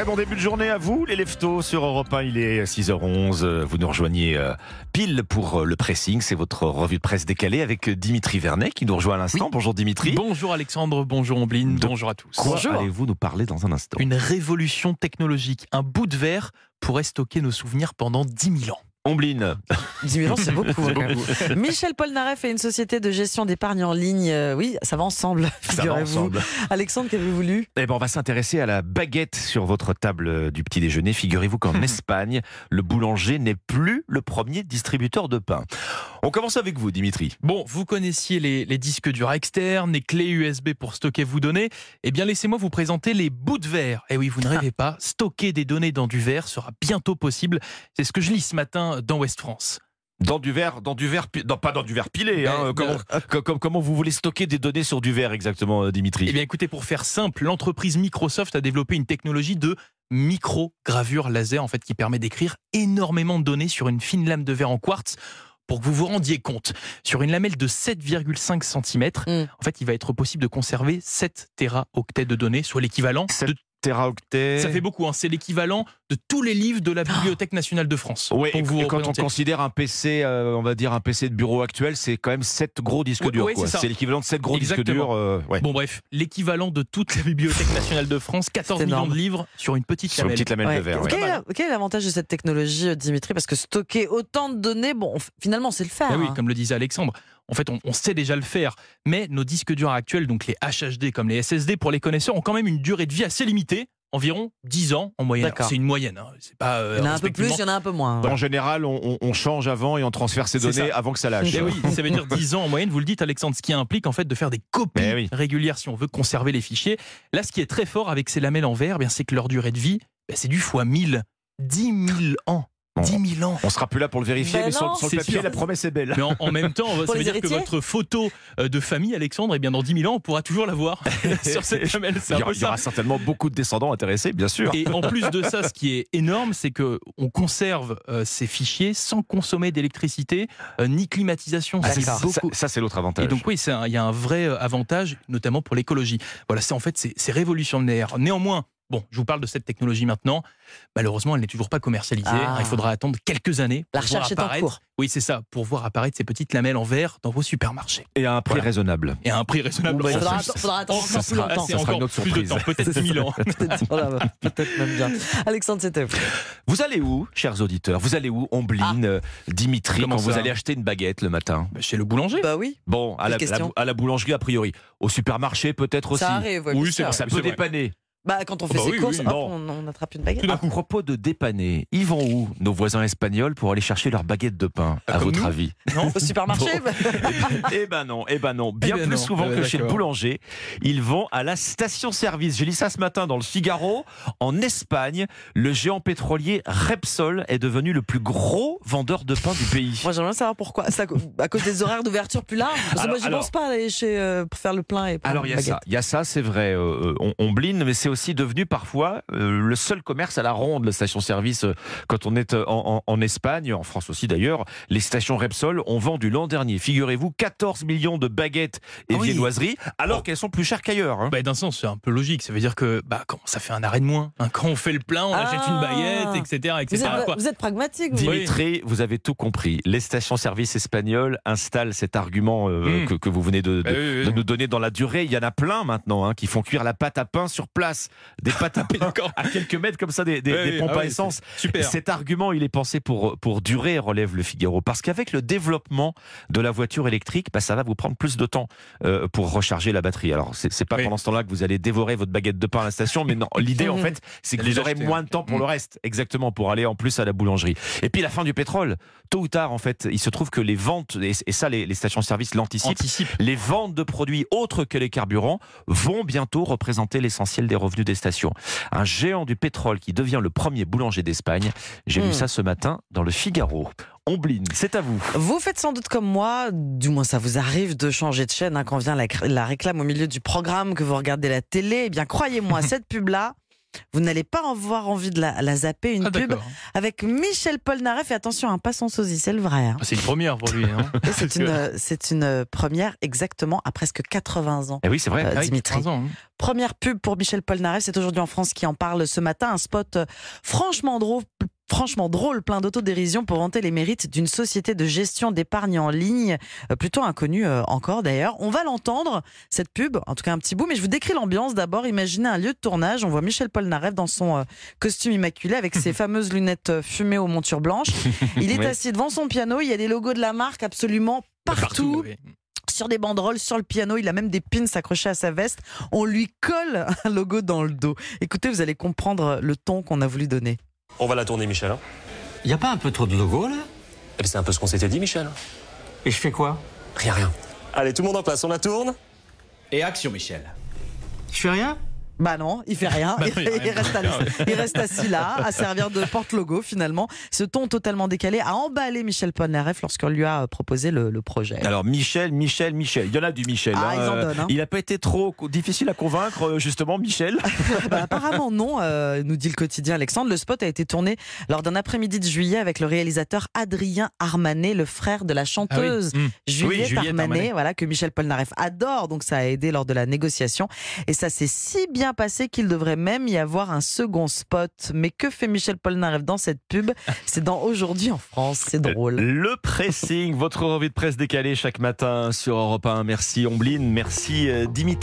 Très bon début de journée à vous, les leftos sur Europe 1. Il est 6h11. Vous nous rejoignez euh, pile pour euh, le pressing. C'est votre revue de presse décalée avec euh, Dimitri Vernet qui nous rejoint à l'instant. Oui. Bonjour Dimitri. Bonjour Alexandre, bonjour Ombline, De bonjour à tous. Quoi Bonjour. allez-vous nous parler dans un instant? Une révolution technologique, un bout de verre pourrait stocker nos souvenirs pendant 10 000 ans. Ombline. 10 000 ans, c'est beaucoup. hein. Michel Polnareff et une société de gestion d'épargne en ligne. Euh, oui, ça va ensemble, figurez-vous. Alexandre, qu'avez-vous lu? Eh ben, on va s'intéresser à la baguette sur votre table euh, du petit déjeuner. Figurez-vous qu'en Espagne, le boulanger n'est plus le premier distributeur de pain. On commence avec vous, Dimitri. Bon, vous connaissiez les, les disques durs externes, les clés USB pour stocker vos données. Eh bien, laissez-moi vous présenter les bouts de verre. Eh oui, vous ne rêvez pas, stocker des données dans du verre sera bientôt possible. C'est ce que je lis ce matin dans Ouest France. Dans du verre, dans du verre, non, pas dans du verre pilé. hein, Mais, comment, co- com- comment vous voulez stocker des données sur du verre exactement, euh, Dimitri? Eh bien, écoutez, pour faire simple, l'entreprise Microsoft a développé une technologie de micro-gravure laser, en fait, qui permet d'écrire énormément de données sur une fine lame de verre en quartz. Pour que vous vous rendiez compte, sur une lamelle de 7,5 cm, Mm. en fait, il va être possible de conserver 7 téraoctets de données, soit l'équivalent de Ça fait beaucoup, hein. c'est l'équivalent de tous les livres de la Bibliothèque nationale de France. Oui, Pour et, vous et quand on considère un PC, euh, on va dire un PC de bureau actuel, c'est quand même 7 gros disques durs. c'est l'équivalent de 7 gros disques durs. euh, ouais. Bon bref, l'équivalent de toute la Bibliothèque nationale de France, 14 C'est millions énorme. de livres sur une petite Sur une lamelle. petite lamelle Ouais. de verre. ouais. Quel, est la- quel est l'avantage de cette technologie, euh, Dimitri? Parce que stocker autant de données, bon, finalement, c'est le faire. Ah oui, hein. comme le disait Alexandre. En fait, on, on sait déjà le faire, mais nos disques durs actuels, donc les HHD comme les SSD pour les connaisseurs, ont quand même une durée de vie assez limitée, environ 10 ans en moyenne. D'accord. C'est une moyenne, hein. c'est pas. euh, Il y en a un peu plus, il y en a un peu moins. En général, on, on- on change avant et on transfère ses données ça. avant que ça lâche. Eh oui, ça veut dire 10 ans en moyenne, vous le dites Alexandre, ce qui implique en fait de faire des copies Eh oui. régulières si on veut conserver les fichiers. Là, ce qui est très fort avec ces lamelles en verre, eh bien, c'est que leur durée de vie, ben, c'est du fois 1000. 10 000 ans. Bon. 10 000 ans. On sera plus là pour le vérifier, Ben mais sur, non. sur le C'est papier, sûr. la promesse est belle. Mais en, en même temps, ça veut dire que votre photo euh, de famille, Alexandre, eh bien, dans 10 000 ans, on pourra toujours la voir sur cette lamelle. C'est Il y, aura, il y aura ça. certainement beaucoup de descendants intéressés, bien sûr. Et en plus de ça, ce qui est énorme, c'est que on conserve euh, ces fichiers sans consommer d'électricité euh, ni climatisation. Ah, ça, ça, beaucoup- ça, c'est l'autre avantage. Et donc oui, il y a un vrai avantage, notamment pour l'écologie. Voilà, c'est en fait c'est c'est révolutionnaire. Néanmoins, bon, je vous parle de cette technologie maintenant. Malheureusement, elle n'est toujours pas commercialisée. Ah. Il faudra attendre quelques années. La pour voir recherche est en apparaître- cours. Oui, c'est ça, pour voir apparaître ces petites lamelles en verre dans vos supermarchés Et à un prix Voilà. raisonnable. et à un prix raisonnable. Il faudra, attendre Ça plus sera- Ah, longtemps. c'est ça une autre plus de surprise. temps, peut-être 10 000 ans. Peut-être même bien. Alexandre, c'était vous. Vous allez où, chers auditeurs? Vous allez où, Ombline, euh, Dimitri, Comment quand vous ça allez acheter une baguette le matin? Bah, Chez le boulanger. Bah oui, Bon, à la, la- à la boulangerie a priori. Au supermarché peut-être aussi. ça arrive. ouais, Oui. Ça C'est peut dépanner. Bah, quand on fait Bah ses oui, courses, oui, hop, bon. on, on attrape une baguette. Tout À propos de dépanner, ils vont où, nos voisins espagnols, pour aller chercher leur baguette de pain, Ah, à comme votre nous avis? Non Au supermarché bah, Eh ben non, eh ben non. Bien Eh ben plus non. souvent Eh ben que chez le boulanger, ils vont à la station-service. J'ai lu ça ce matin dans le Figaro. En Espagne, le géant pétrolier Repsol est devenu le plus gros vendeur de pain du pays. Moi, j'aimerais savoir pourquoi. À, cause des horaires d'ouverture plus larges. Parce que moi, j'y alors- pense pas aller chez, euh, pour faire le plein et Alors il y a ça, il y a ça, c'est vrai. euh, on, on bline, mais c'est aussi devenu parfois euh, le seul commerce à la ronde, la station-service. euh, quand on est euh, en, en- en Espagne, en France aussi d'ailleurs, les stations Repsol ont vendu l'an dernier, figurez-vous, 14 millions de baguettes et Ah oui. viennoiseries, alors Oh. qu'elles sont plus chères qu'ailleurs. hein. Bah, D'un sens, c'est un peu logique. Ça veut dire que bah, quand ça fait un arrêt de moins. hein. quand on fait le plein, on Ah. achète une baguette, etc. Vous etc. êtes, quoi. vous êtes pragmatique, vous. Dimitri, vous avez tout compris. Les stations-service espagnoles installent cet argument euh, Mm. que, que vous venez de, de- Bah oui, oui, de nous donner dans la durée. Il y en a plein maintenant hein, qui font cuire la pâte à pain sur place. Des pâtes à à quelques mètres comme ça, des, pompes ah à oui, essence. Super. Cet argument, il est pensé pour, pour durer, relève le Figaro. Parce qu'avec le développement de la voiture électrique, bah, ça va vous prendre plus de temps euh, pour recharger la batterie. Alors, c'est pas Oui. pendant ce temps-là que vous allez dévorer votre baguette de pain à la station, mais non, l'idée, en fait, c'est que vous aurez moins de temps pour le reste. Exactement, pour aller en plus à la boulangerie. Et puis, la fin du pétrole. Tôt ou tard, en fait, il se trouve que les ventes, et, ça, les, les stations-service l'anticipent, Anticipe. les ventes de produits autres que les carburants vont bientôt représenter l'essentiel des revenus des stations. Un géant du pétrole qui devient le premier boulanger d'Espagne. J'ai lu Hmm. ça ce matin dans le Figaro. Ombline, c'est à vous. Vous faites sans doute comme moi, du moins ça vous arrive de changer de chaîne hein, quand vient la, la réclame au milieu du programme que vous regardez la télé. Eh bien, croyez-moi, cette pub-là, Vous n'allez pas avoir envie de la, la zapper, une Ah, pub avec Michel Polnareff. Et attention, un pas sans sosie, c'est le vrai. hein. Ah, C'est une première pour lui. Hein. Et C'est une, première exactement à presque 80 ans. Eh oui, c'est vrai. Euh, Ah Dimitri. 15 ans, hein. Première pub pour Michel Polnareff, c'est aujourd'hui en France qui en parle ce matin. Un spot euh, franchement drôle, franchement drôle, plein d'autodérision pour vanter les mérites d'une société de gestion d'épargne en ligne, euh, plutôt inconnue euh, encore d'ailleurs. On va l'entendre, cette pub, en tout cas un petit bout, mais je vous décris l'ambiance d'abord. Imaginez un lieu de tournage, on voit Michel Polnareff dans son euh, costume immaculé avec ses fameuses lunettes fumées aux montures blanches. Il est Oui. assis devant son piano, il y a des logos de la marque absolument partout oui. sur des banderoles, sur le piano. Il a même des pins accrochés à sa veste. On lui colle un logo dans le dos. Écoutez, vous allez comprendre le ton qu'on a voulu donner. On va la tourner, Michel. hein. Y a pas un peu trop de logo là Eh ben, C'est un peu ce qu'on s'était dit, Michel. Et je fais quoi? Rien, rien. Allez, tout le monde en place, on la tourne Et action, Michel. Je fais rien? Bah non, il fait rien. Bah il, non, rien reste assis, il reste assis là, à servir de porte-logo finalement. Ce ton totalement décalé a emballé Michel Polnareff lorsqu'on lui a proposé le, le projet. Alors Michel, Michel, Michel. Il y en a du Michel. Ah, hein. ils en Euh, donnent, hein. Il n'a pas été trop difficile à convaincre, euh, justement, Michel. Bah, apparemment non, euh, nous dit le quotidien Alexandre. Le spot a été tourné lors d'un après-midi de juillet avec le réalisateur Adrien Armanet, le frère de la chanteuse Ah oui. Mmh. Juliette, Juliette Armanet, Armanet. voilà que Michel Polnareff adore, donc ça a aidé lors de la négociation. Et ça s'est si bien passé qu'il devrait même y avoir un second spot. Mais que fait Michel Polnareff dans cette pub? C'est dans Aujourd'hui en France, c'est drôle. Le pressing, votre revue de presse décalée chaque matin sur Europe 1. Merci Ombline, merci euh, Dimitri.